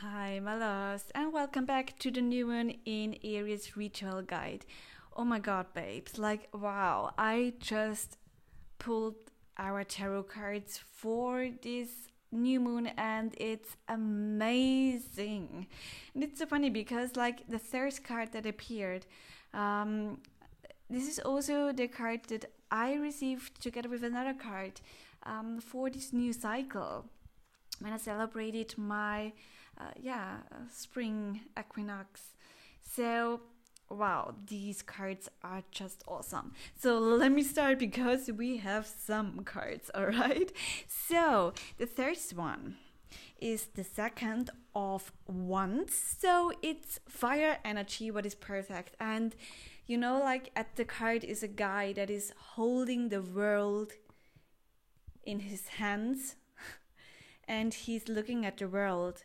Hi, my loves, and welcome back to the new moon in Aries Ritual Guide. Oh my god, babes, like wow, I just pulled our tarot cards for this new moon and it's amazing. And it's so funny because, like, the third card that appeared, um, this is also the card that I received together with another card um, for this new cycle when I celebrated my uh, yeah uh, spring equinox. So wow, these cards are just awesome. So let me start because we have some cards, all right? So the first one is the second of wands. So it's fire energy, what is perfect. And you know, like at the card is a guy that is holding the world in his hands and he's looking at the world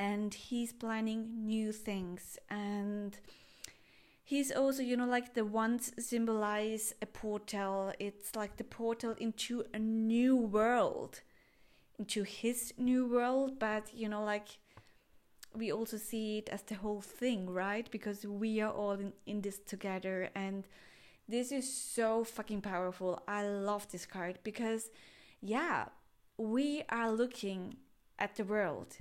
and he's planning new things. And he's also you know like the ones symbolize a portal. It's like the portal into a new world into his new world. But you know like we also see it as the whole thing right? Because we are all in, in this together. And this is so fucking powerful. I love this card because yeah we are looking at the world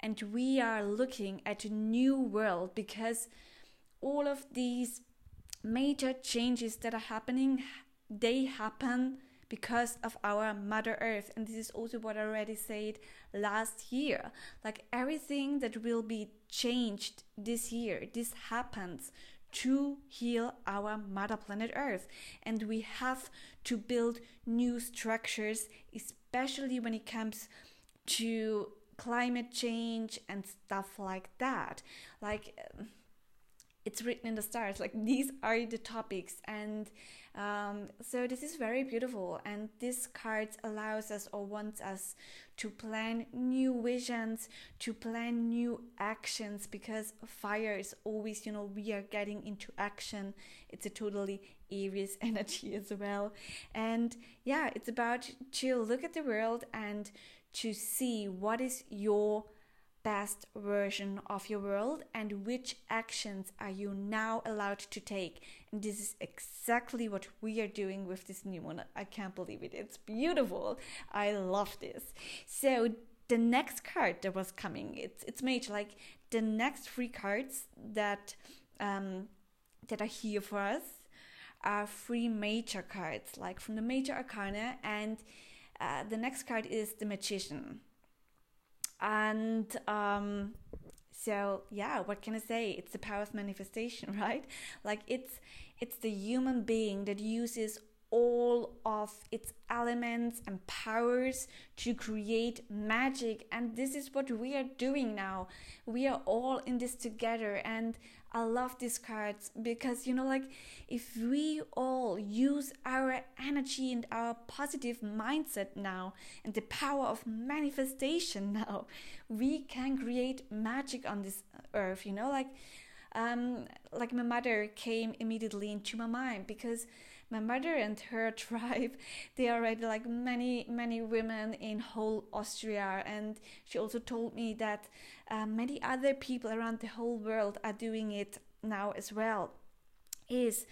and we are looking at a new world because all of these major changes that are happening they happen because of our mother earth. And this is also what i already said last year. Like everything that will be changed this year this happens to heal our mother planet earth. And we have to build new structures especially when it comes to climate change and stuff like that. Like it's written in the stars. Like these are the topics. And um, so this is very beautiful. And this card allows us or wants us to plan new visions to plan new actions because fire is always you know we are getting into action. It's a totally aries energy as well. And yeah it's about to look at the world and to see what is your best version of your world and which actions are you now allowed to take. And this is exactly what we are doing with this new one. I can't believe it. It's beautiful. I love this. So the next card that was coming, it's it's major. Like the next three cards that um, that are here for us are three major cards, like from the major arcana, and uh, the next card is the magician. And um, so yeah what can i say? It's the power of manifestation right? Like it's it's the human being that uses all of its elements and powers to create magic. And this is what we are doing now. We are all in this together. And I love these cards because you know, like if we all use our energy and our positive mindset now and the power of manifestation now, we can create magic on this earth, you know, like um, like my mother came immediately into my mind because my mother and her tribe they already like many many women in whole austria and she also told me that uh, many other people around the whole world are doing it now as well is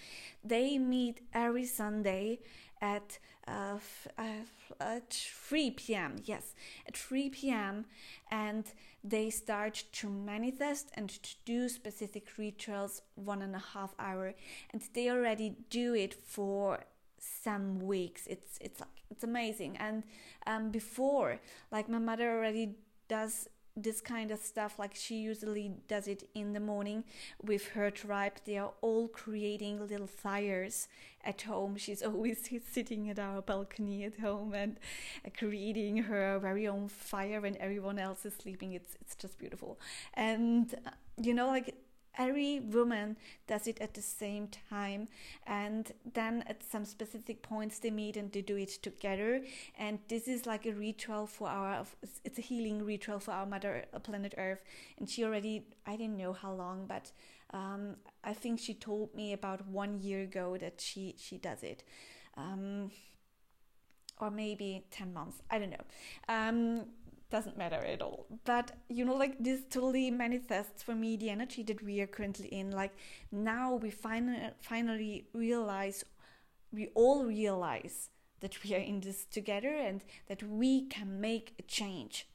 they meet every sunday at uh, uh, at 3 p.m. Yes, at 3 p.m. and they start to manifest and to do specific rituals one and a half hour, and they already do it for some weeks. It's it's like it's amazing. And um, before, like my mother already does this kind of stuff like she usually does it in the morning with her tribe. They are all creating little fires at home. She's always sitting at our balcony at home and uh, creating her very own fire when everyone else is sleeping. It's it's just beautiful. And uh, you know like every woman does it at the same time and then at some specific points they meet and they do it together. And this is like a ritual for our it's a healing ritual for our mother uh, planet earth. And she already i didn't know how long but um, i think she told me about one year ago that she she does it. Um, or maybe 10 months i don't know. Um, doesn't matter at all. But you know, like this totally manifests for me the energy that we are currently in. Like now we finally finally realize, we all realize that we are in this together and that we can make a change.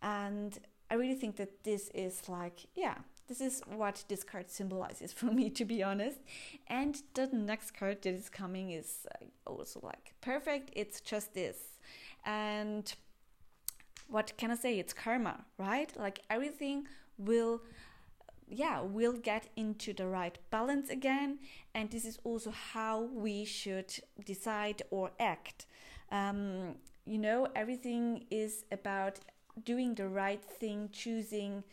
And I really think that this is like, yeah, this is what this card symbolizes for me, to be honest. And the next card that is coming is uh, also like perfect. It's just this. And what can I say? It's karma, right? Like everything will yeah, we'll get into the right balance again. And this is also how we should decide or act. Um, you know, everything is about doing the right thing, choosing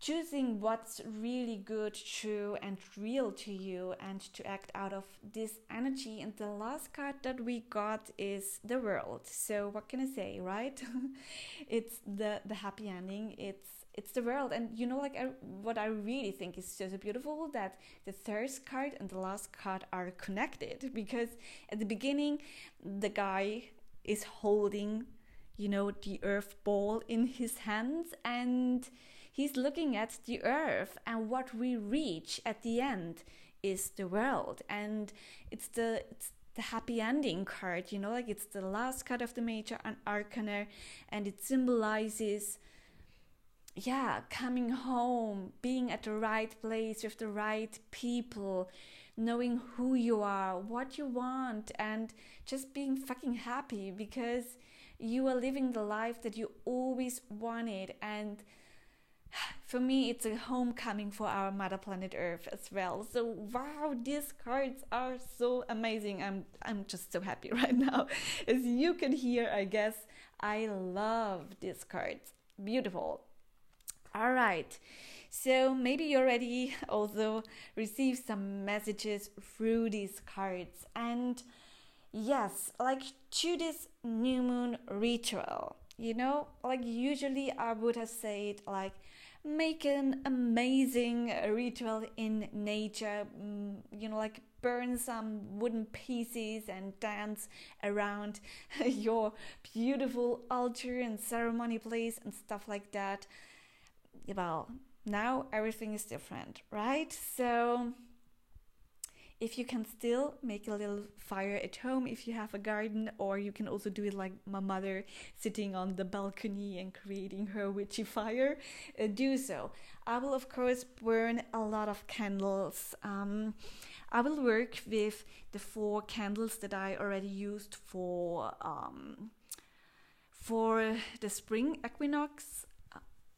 choosing what's really good, true, and real to you, and to act out of this energy. And the last card that we got is the world. So what can I say, right? it's the the happy ending. It's it's the world, and you know, like I, what I really think is so, so beautiful that the third card and the last card are connected because at the beginning, the guy is holding, you know, the earth ball in his hands and He's looking at the earth, and what we reach at the end is the world. And it's the it's the happy ending card, you know, like it's the last card of the major and arcana, and it symbolizes yeah, coming home, being at the right place with the right people, knowing who you are, what you want, and just being fucking happy because you are living the life that you always wanted and for me it's a homecoming for our mother planet earth as well. So wow these cards are so amazing. I'm i'm just so happy right now. As you can hear i guess i love these cards. Beautiful. All right. So maybe you already also received some messages through these cards. And yes like to this new moon ritual you know like usually i would have said like make an amazing ritual in nature, mm, you know, like burn some wooden pieces and dance around your beautiful altar and ceremony place and stuff like that. Well, now everything is different, right? So if you can still make a little fire at home if you have a garden or you can also do it like my mother sitting on the balcony and creating her witchy fire uh, do so. I will of course burn a lot of candles. Um, i will work with the four candles that i already used for um, for the spring equinox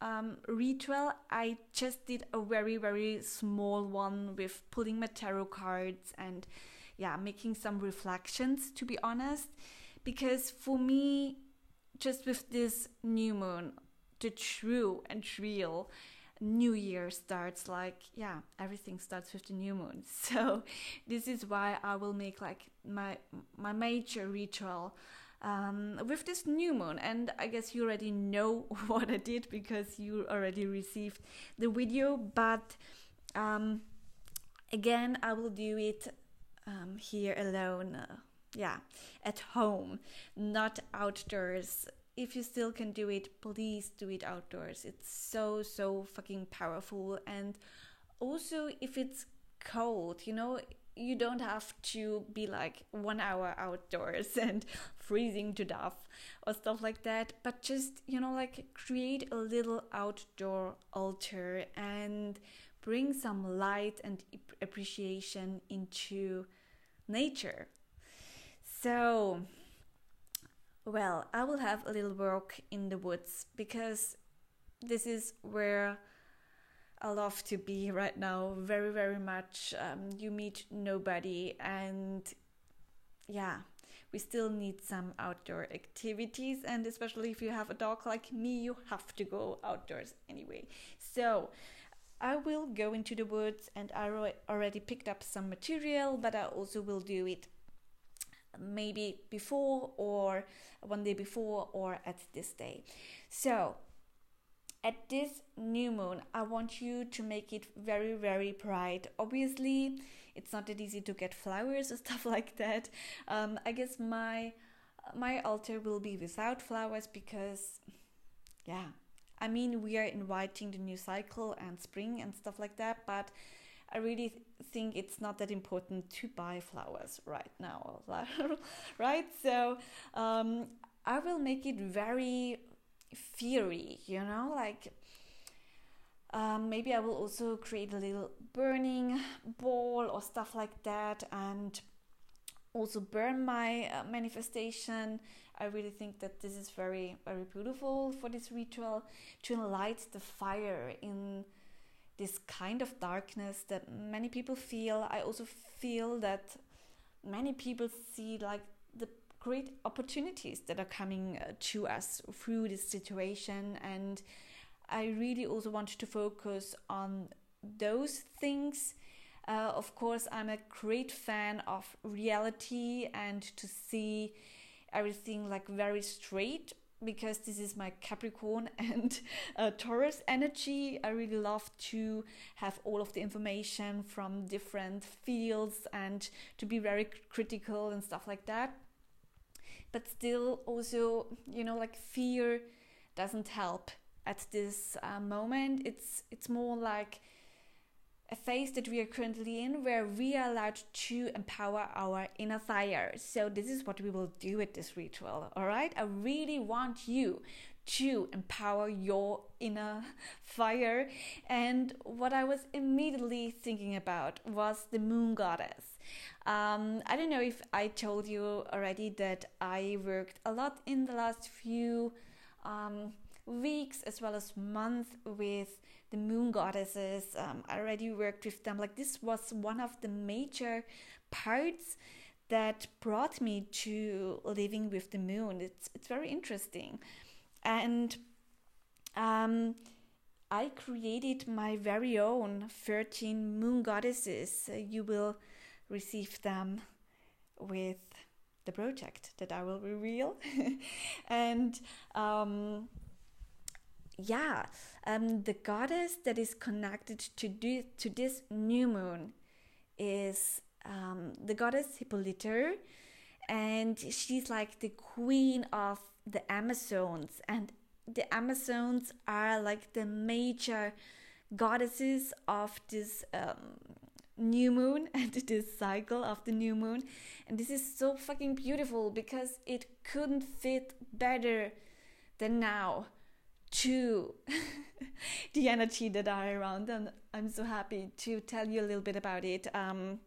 um, ritual, I just did a very, very small one with pulling my tarot cards and yeah, making some reflections to be honest. Because for me, just with this new moon, the true and real new year starts like yeah everything starts with the new moon so this is why i will make like my my major ritual um, with this new moon. And I guess you already know what I did because you already received the video. But um, again, I will do it um, here alone. Uh, yeah, at home, not outdoors. If you still can do it, please do it outdoors. It's so, so fucking powerful. And also, if it's cold, you know, you don't have to be like one hour outdoors and freezing to death or stuff like that but just you know like create a little outdoor altar and bring some light and appreciation into nature. So well i will have a little walk in the woods because this is where I love to be right now very, very much. Um, you meet nobody, and yeah, we still need some outdoor activities. And especially if you have a dog like me, you have to go outdoors anyway. So, I will go into the woods and I already picked up some material, but I also will do it maybe before or one day before or at this day. So, at this new moon, I want you to make it very, very bright. Obviously, it's not that easy to get flowers or stuff like that. Um, I guess my my altar will be without flowers because, yeah, I mean, we are inviting the new cycle and spring and stuff like that, but I really think it's not that important to buy flowers right now, right? So um, I will make it very fiery, you know, like um, maybe I will also create a little burning ball or stuff like that and also burn my uh, manifestation. I really think that this is very, very beautiful for this ritual to light the fire in this kind of darkness that many people feel. I also feel that many people see like great opportunities that are coming uh, to us through this situation and I really also want to focus on those things. Uh, of course, I'm a great fan of reality and to see everything like very straight because this is my Capricorn and uh, Taurus energy. I really love to have all of the information from different fields and to be very critical and stuff like that. But still, also, you know, like fear doesn't help at this uh, moment. It's it's more like a phase that we are currently in where we are allowed to empower our inner fire. So this is what we will do with this ritual. All right, I really want you to empower your inner fire. And what I was immediately thinking about was the moon goddess. Um, I don't know if I told you already that I worked a lot in the last few um, weeks as well as months with the moon goddesses. Um, I already worked with them. Like this was one of the major parts that brought me to living with the moon. It's it's very interesting, and um, I created my very own thirteen moon goddesses. You will receive them with the project that I will reveal, and um, yeah, um, the goddess that is connected to do, to this new moon is um, the goddess Hippolyta, and she's like the queen of the Amazons, and the Amazons are like the major goddesses of this um, new moon and this cycle of the new moon, and this is so fucking beautiful because it couldn't fit better than now to the energy that are around. And i'm so happy to tell you a little bit about it. Um,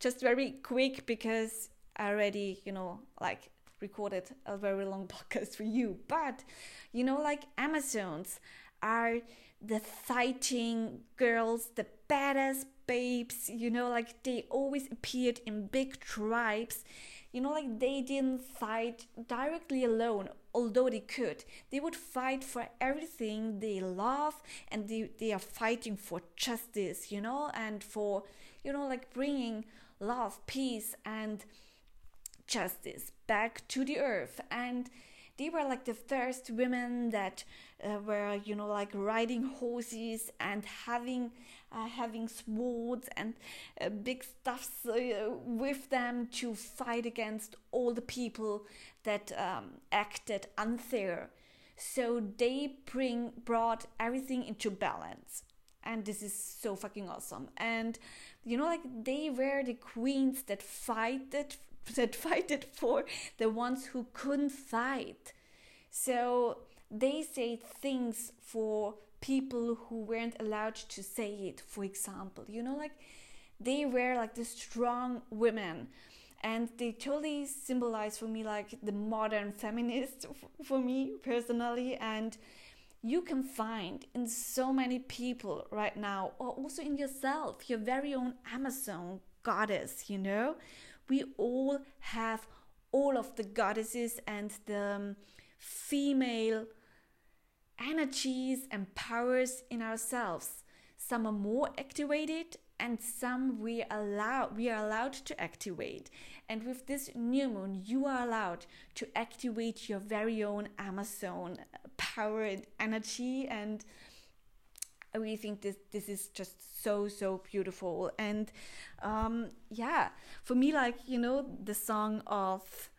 just very quick because i already you know like recorded a very long podcast for you. But you know like amazons are the fighting girls the badass babes you know like they always appeared in big tribes. You know like they didn't fight directly alone although they could. They would fight for everything. They love and they, they are fighting for justice you know and for you know like bringing love peace and justice back to the earth. And they were like the first women that uh, were you know like riding horses and having uh, having swords and uh, big stuffs uh, with them to fight against all the people that um, acted unfair. So they bring brought everything into balance. And this is so fucking awesome. And you know like they were the queens that fighted that fighted for the ones who couldn't fight. So they say things for people who weren't allowed to say it, for example. You know, like they were like the strong women. And they totally symbolize for me like the modern feminist for me personally. And you can find in so many people right now or also in yourself your very own amazon goddess you know? We all have all of the goddesses and the um, female energies and powers in ourselves. Some are more activated and some we allow we are allowed to activate. And with this new moon, you are allowed to activate your very own Amazon power and energy and I really think this this is just so so beautiful and um, yeah for me like you know the song of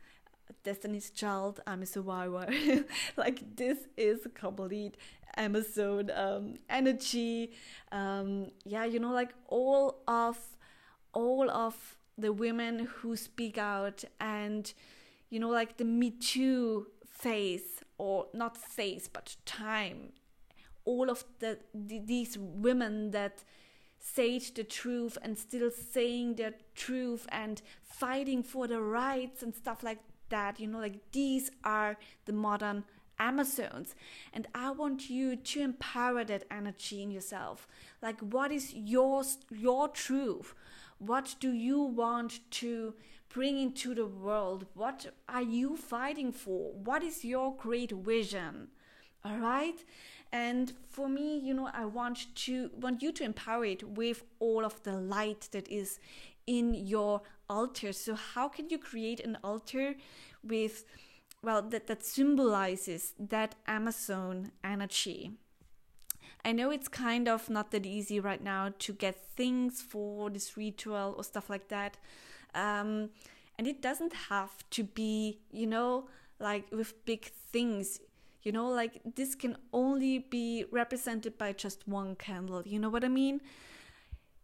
Destiny's Child, I'm a survivor. like this is complete Amazon um, energy. Um, yeah, you know, like all of all of the women who speak out and you know, like the Me Too phase or not phase but time. All of the, the these women that say the truth and still saying their truth and fighting for the rights and stuff like that you know like these are the modern amazons. And i want you to empower that energy in yourself. Like what is your your truth? What do you want to bring into the world? What are you fighting for? What is your great vision? All right? And for me you know i want to want you to empower it with all of the light that is in your altar. So how can you create an altar with well that that symbolizes that amazon energy? I know it's kind of not that easy right now to get things for this ritual or stuff like that. Um, and it doesn't have to be, you know, like with big things. You know like this can only be represented by just one candle. You know what i mean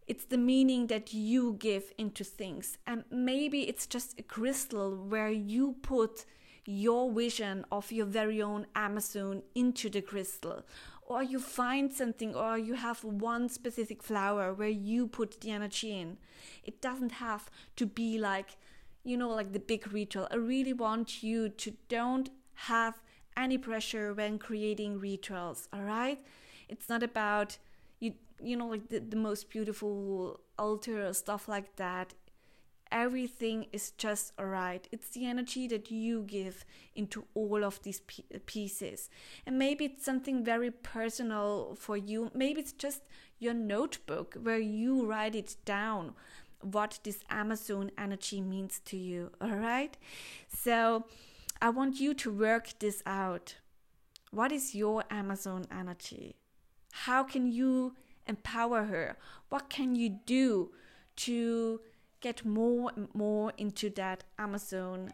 it's the meaning that you give into things. And maybe it's just a crystal where you put your vision of your very own amazon into the crystal. Or you find something or you have one specific flower where you put the energy in. It doesn't have to be like you know like the big ritual. I really want you to don't have any pressure when creating rituals all right? It's not about you know like the, the most beautiful altar stuff like that everything is just all right it's the energy that you give into all of these pieces and maybe it's something very personal for you maybe it's just your notebook where you write it down what this amazon energy means to you all right so I want you to work this out. What is your Amazon energy? How can you empower her? What can you do to get more and more into that Amazon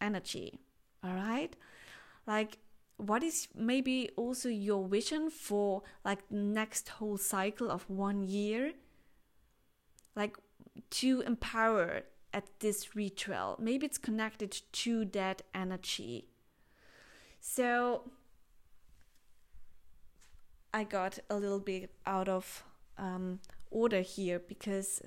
energy? All right? Like, what is maybe also your vision for like next whole cycle of one year? Like, to empower at this ritual. Maybe it's connected to that energy. So I got a little bit out of um, order here because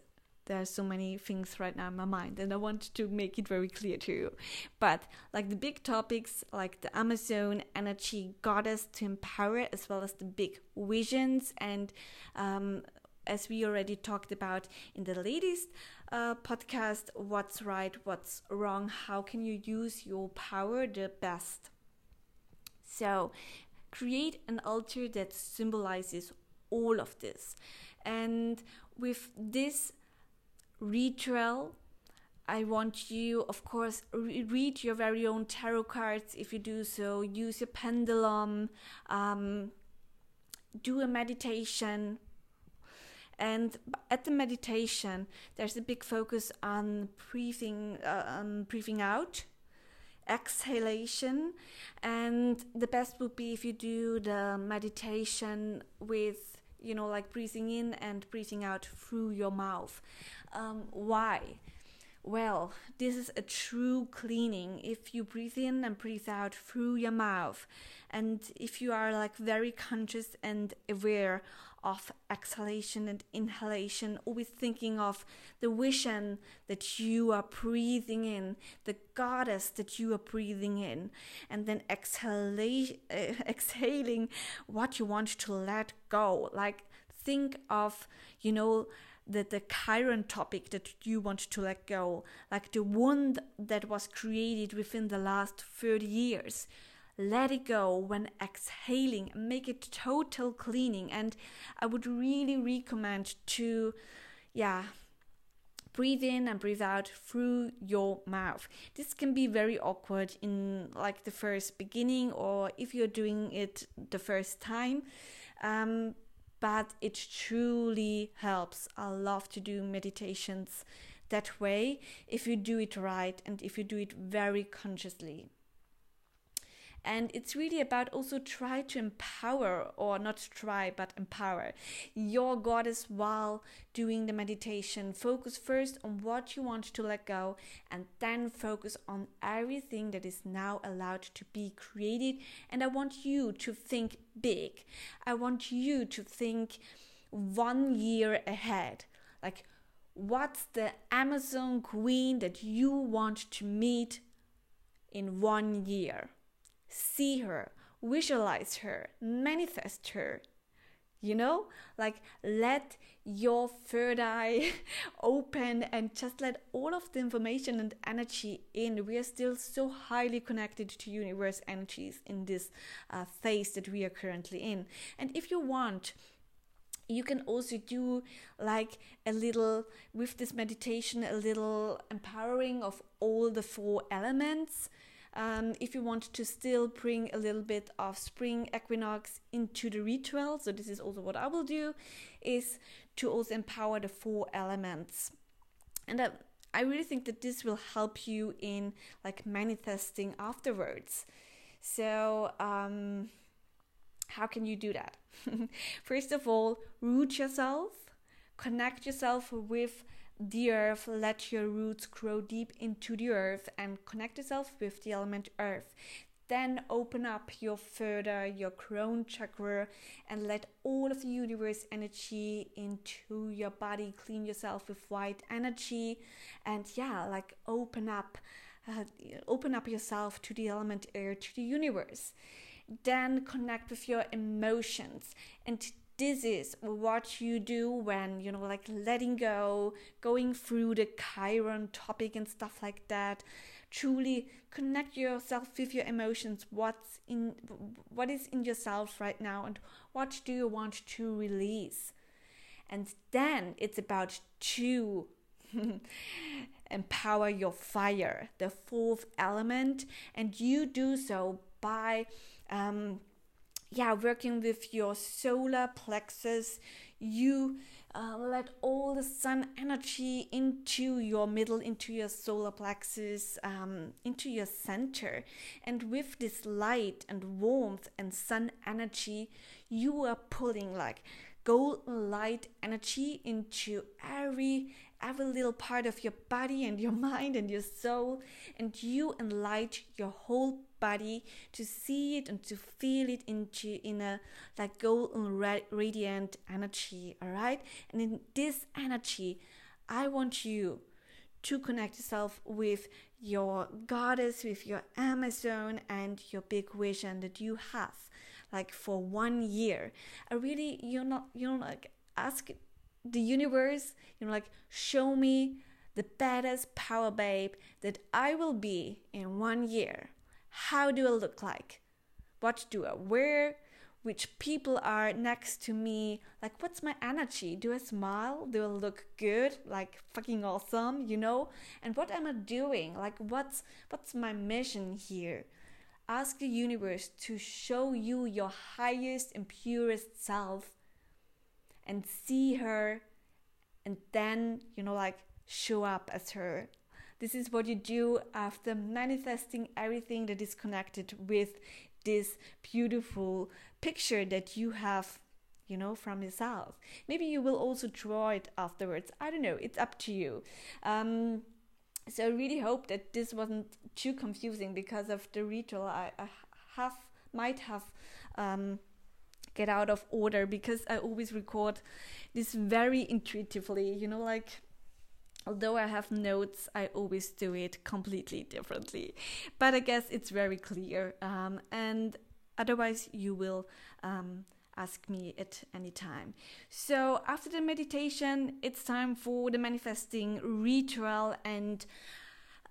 there are so many things right now in my mind and I want to make it very clear to you. But like the big topics like the Amazon energy goddess to empower as well as the big visions and um, as we already talked about in the latest uh, podcast what's right, what's wrong, how can you use your power the best. So, create an altar that symbolizes all of this. And with this ritual, I want you, of course, re- read your very own tarot cards. If you do so, use your pendulum, um, do a meditation, and at the meditation, there's a big focus on breathing, uh, on breathing out, exhalation, and the best would be if you do the meditation with, you know, like breathing in and breathing out through your mouth. Um, why? Well, this is a true cleaning if you breathe in and breathe out through your mouth. And if you are like very conscious and aware of exhalation and inhalation, always thinking of the vision that you are breathing in, the goddess that you are breathing in, and then exhala- uh, exhaling what you want to let go. Like, think of, you know, the, the current topic that you want to let go, like the one that was created within the last 30 years. Let it go when exhaling. Make it total cleaning. And i would really recommend to yeah breathe in and breathe out through your mouth. This can be very awkward in like the first beginning or if you're doing it the first time. Um, but it truly helps. I love to do meditations that way if you do it right and if you do it very consciously and it's really about also try to empower or not try but empower your goddess while doing the meditation. Focus first on what you want to let go and then focus on everything that is now allowed to be created. And i want you to think big. I want you to think one year ahead. Like what's the amazon queen that you want to meet in one year see her, visualize her, manifest her. You know, like let your third eye open and just let all of the information and energy in. We are still so highly connected to universe energies in this uh, phase that we are currently in. And if you want, you can also do like a little with this meditation a little empowering of all the four elements um, if you want to still bring a little bit of spring equinox into the ritual, so this is also what I will do, is to also empower the four elements. And uh, I really think that this will help you in like manifesting afterwards. So, um, how can you do that? First of all, root yourself, connect yourself with the earth, let your roots grow deep into the earth and connect yourself with the element earth. Then open up your further, your crown chakra, and let all of the universe energy into your body. Clean yourself with white energy, and yeah, like open up, uh, open up yourself to the element air, to the universe. Then connect with your emotions and this is what you do when you know like letting go going through the chiron topic and stuff like that. Truly connect yourself with your emotions what's in what is in yourself right now and what do you want to release. And then it's about to empower your fire the fourth element. And you do so by um, yeah working with your solar plexus you uh, let all the sun energy into your middle into your solar plexus um, into your center. And with this light and warmth and sun energy you are pulling like golden light energy into every every little part of your body and your mind and your soul. And you enlight your whole body to see it and to feel it into in a like golden radiant energy all right? And in this energy i want you to connect yourself with your goddess with your amazon and your big vision that you have like for one year. I really you're not you know like ask the universe you know like show me the baddest power babe that i will be in one year how do I look like? What do I wear? Which people are next to me? Like, what's my energy? Do I smile? Do I look good? Like, fucking awesome, you know? And what am I doing? Like, what's what's my mission here? Ask the universe to show you your highest and purest self and see her and then, you know, like show up as her this is what you do after manifesting everything that is connected with this beautiful picture that you have you know from yourself. Maybe you will also draw it afterwards. I don't know. It's up to you. Um, so i really hope that this wasn't too confusing because of the ritual i, I have might have um, get out of order because i always record this very intuitively you know like although I have notes, I always do it completely differently. But I guess it's very clear. Um, and otherwise, you will um, ask me at any time. So, after the meditation, it's time for the manifesting ritual. And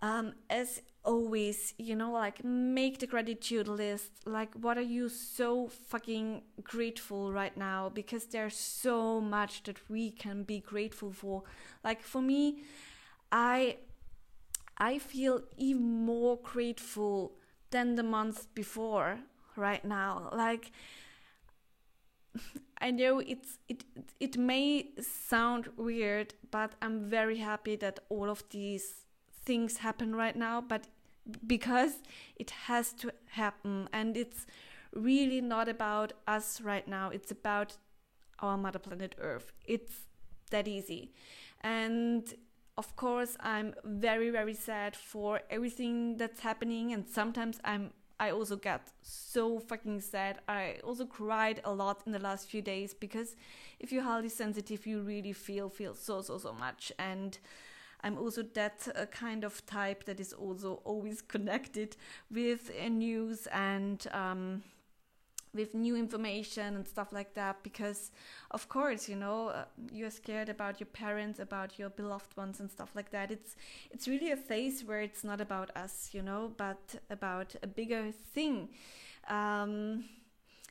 um, as always, you know, like make the gratitude list. Like, what are you so fucking grateful right now? Because there's so much that we can be grateful for. Like, for me, I. I feel even more grateful than the month before right now. Like, I know it's it it may sound weird, but I'm very happy that all of these things happen right now, but because it has to happen and it's really not about us right now. It's about our mother planet Earth. It's that easy. And of course, I'm very, very sad for everything that's happening. And sometimes I'm, I also get so fucking sad. I also cried a lot in the last few days because if you're highly sensitive, you really feel, feel so, so, so much. And I'm also that uh, kind of type that is also always connected with uh, news and, um, with new information and stuff like that because of course you know uh, you're scared about your parents about your beloved ones and stuff like that. It's it's really a phase where it's not about us you know but about a bigger thing. Um,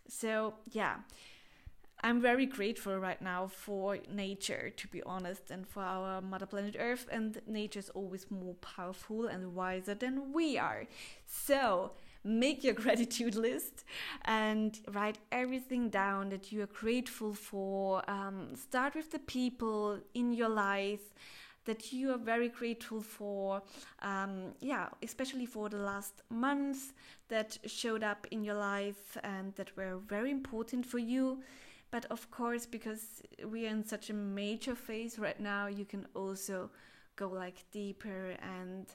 so yeah I'm very grateful right now for nature, to be honest, and for our mother planet Earth. And nature is always more powerful and wiser than we are. So, make your gratitude list and write everything down that you are grateful for. Um, start with the people in your life that you are very grateful for. Um, yeah, especially for the last months that showed up in your life and that were very important for you. But of course, because we are in such a major phase right now, you can also go like deeper and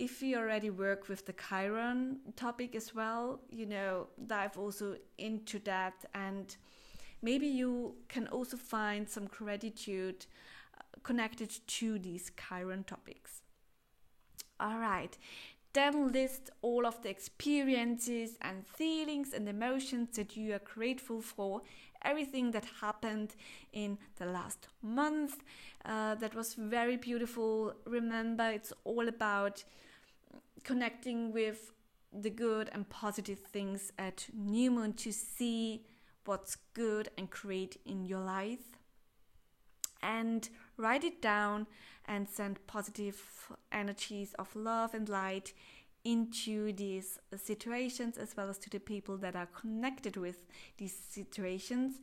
if you already work with the Chiron topic as well, you know, dive also into that and maybe you can also find some gratitude uh, connected to these Chiron topics. All right. Then list all of the experiences and feelings and emotions that you are grateful for, everything that happened in the last month. Uh, that was very beautiful. Remember, it's all about connecting with the good and positive things at new moon to see what's good and create in your life and write it down and send positive energies of love and light into these situations as well as to the people that are connected with these situations.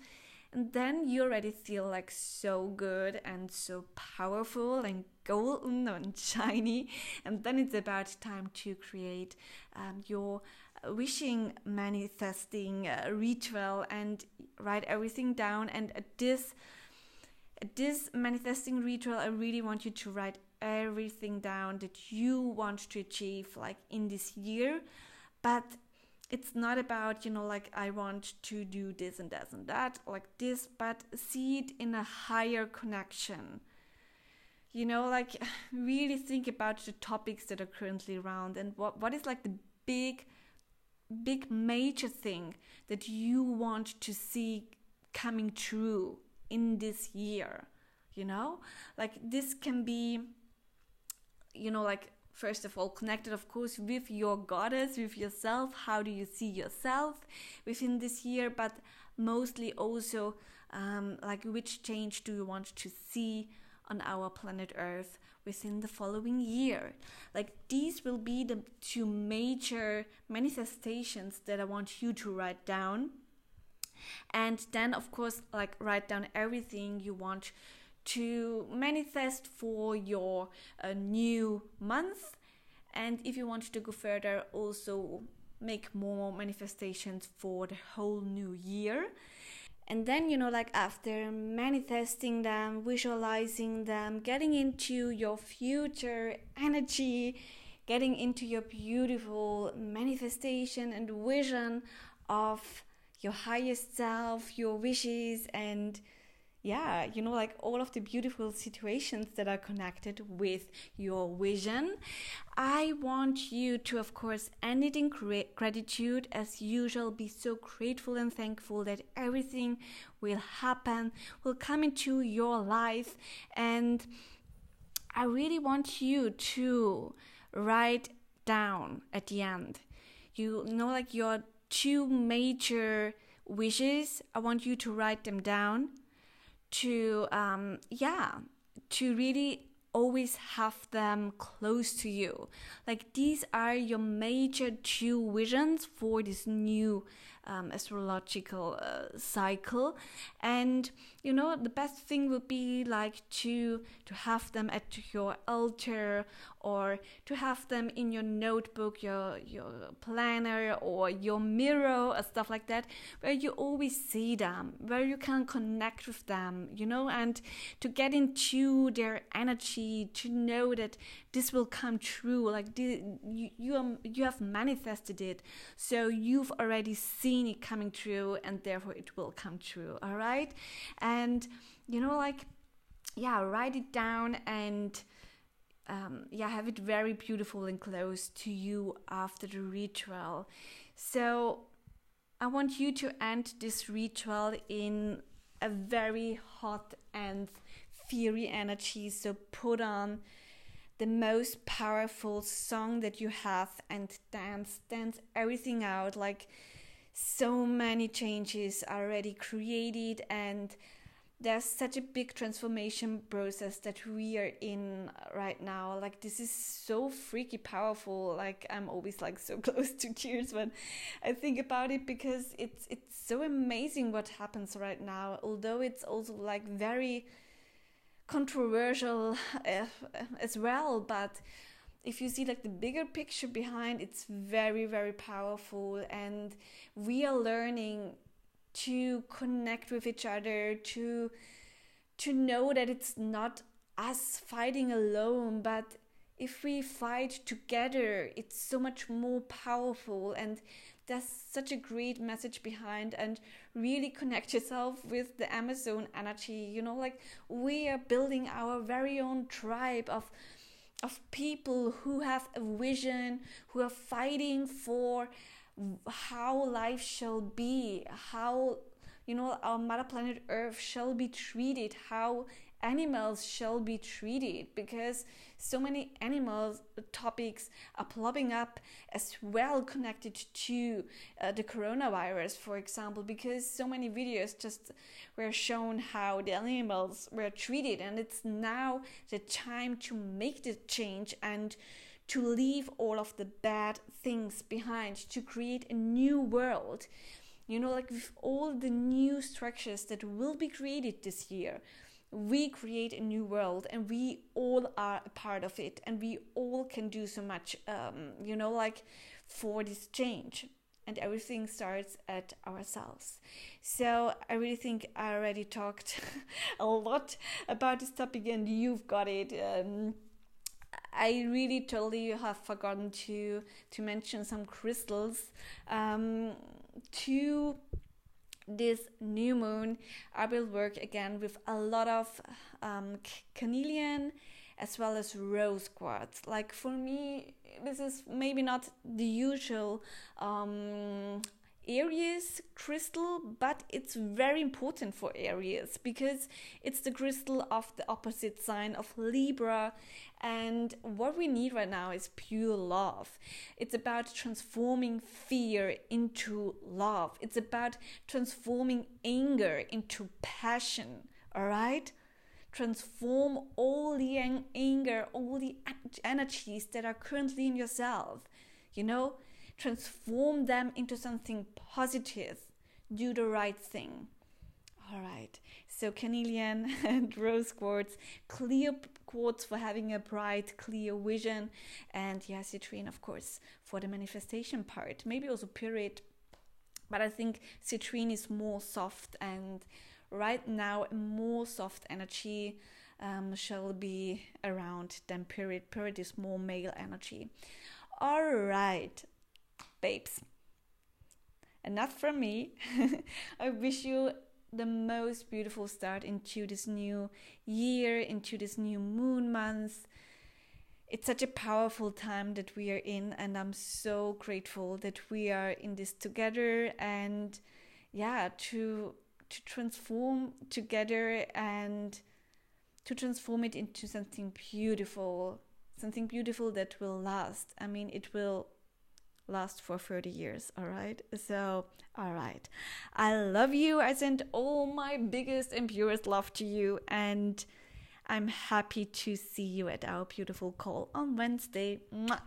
And then you already feel like so good and so powerful and golden and shiny. And then it's about time to create um, your wishing manifesting uh, ritual and write everything down. And at this at this manifesting ritual i really want you to write everything down that you want to achieve like in this year. But it's not about you know like i want to do this and that and that like this but see it in a higher connection. You know like really think about the topics that are currently around and what what is like the big big major thing that you want to see coming true in this year you know? Like this can be you know like first of all connected of course with your goddess with yourself. How do you see yourself within this year? But mostly also um, like which change do you want to see on our planet earth within the following year? Like these will be the two major manifestations that i want you to write down. And then of course like write down everything you want to manifest for your uh, new month. And if you want to go further, also make more manifestations for the whole new year. And then, you know, like after manifesting them, visualizing them, getting into your future energy, getting into your beautiful manifestation and vision of your highest self, your wishes, and yeah, you know, like all of the beautiful situations that are connected with your vision. I want you to, of course, end it in gratitude as usual. Be so grateful and thankful that everything will happen, will come into your life. And I really want you to write down at the end, you know, like your two major wishes. I want you to write them down to um, yeah to really always have them close to you. Like these are your major two visions for this new um, astrological uh, cycle. And you know, the best thing would be like to to have them at your altar or to have them in your notebook, your your planner or your mirror or stuff like that, where you always see them, where you can connect with them, you know, and to get into their energy, to know that this will come true, like the, you you, are, you have manifested it, so you've already seen it coming true, and therefore it will come true. All right, and you know, like yeah, write it down and um, yeah, have it very beautiful and close to you after the ritual. So I want you to end this ritual in a very hot and fiery energy. So put on the most powerful song that you have and dance, dance everything out. Like so many changes are already created and there's such a big transformation process that we are in right now. Like this is so freaky powerful. Like i'm always like so close to tears when i think about it because it's it's so amazing what happens right now. Although it's also like very controversial uh, as well but if you see like the bigger picture behind it's very very powerful and we are learning to connect with each other to to know that it's not us fighting alone but if we fight together it's so much more powerful and there's such a great message behind and really connect yourself with the amazon energy you know like we are building our very own tribe of of people who have a vision who are fighting for how life shall be, how you know our mother planet Earth shall be treated, how animals shall be treated, because so many animals topics are popping up as well connected to uh, the coronavirus, for example, because so many videos just were shown how the animals were treated, and it's now the time to make the change and to leave all of the bad things behind, to create a new world. You know, like with all the new structures that will be created this year, we create a new world and we all are a part of it and we all can do so much, um, you know, like for this change. And everything starts at ourselves. So I really think I already talked a lot about this topic, and you've got it. Um, I really totally have forgotten to to mention some crystals. Um, to this new moon, I will work again with a lot of um, carnelian as well as rose quartz. Like for me, this is maybe not the usual um, Aries crystal, but it's very important for Aries because it's the crystal of the opposite sign of Libra. And what we need right now is pure love. It's about transforming fear into love, it's about transforming anger into passion. All right? Transform all the anger, all the energies that are currently in yourself. You know, transform them into something positive. Do the right thing. All right. So carnelian and rose quartz, clear quartz for having a bright, clear vision, and yeah, citrine, of course, for the manifestation part. Maybe also period, but I think citrine is more soft, and right now, more soft energy um, shall be around than period. Period is more male energy. All right babes. Enough from me. I wish you the most beautiful start into this new year, into this new moon month. It's such a powerful time that we are in, and I'm so grateful that we are in this together and yeah, to to transform together and to transform it into something beautiful, something beautiful that will last. I mean, it will last for 30 years all right? So all right. I love you. I send all my biggest and purest love to you and i'm happy to see you at our beautiful call on wednesday. Mwah.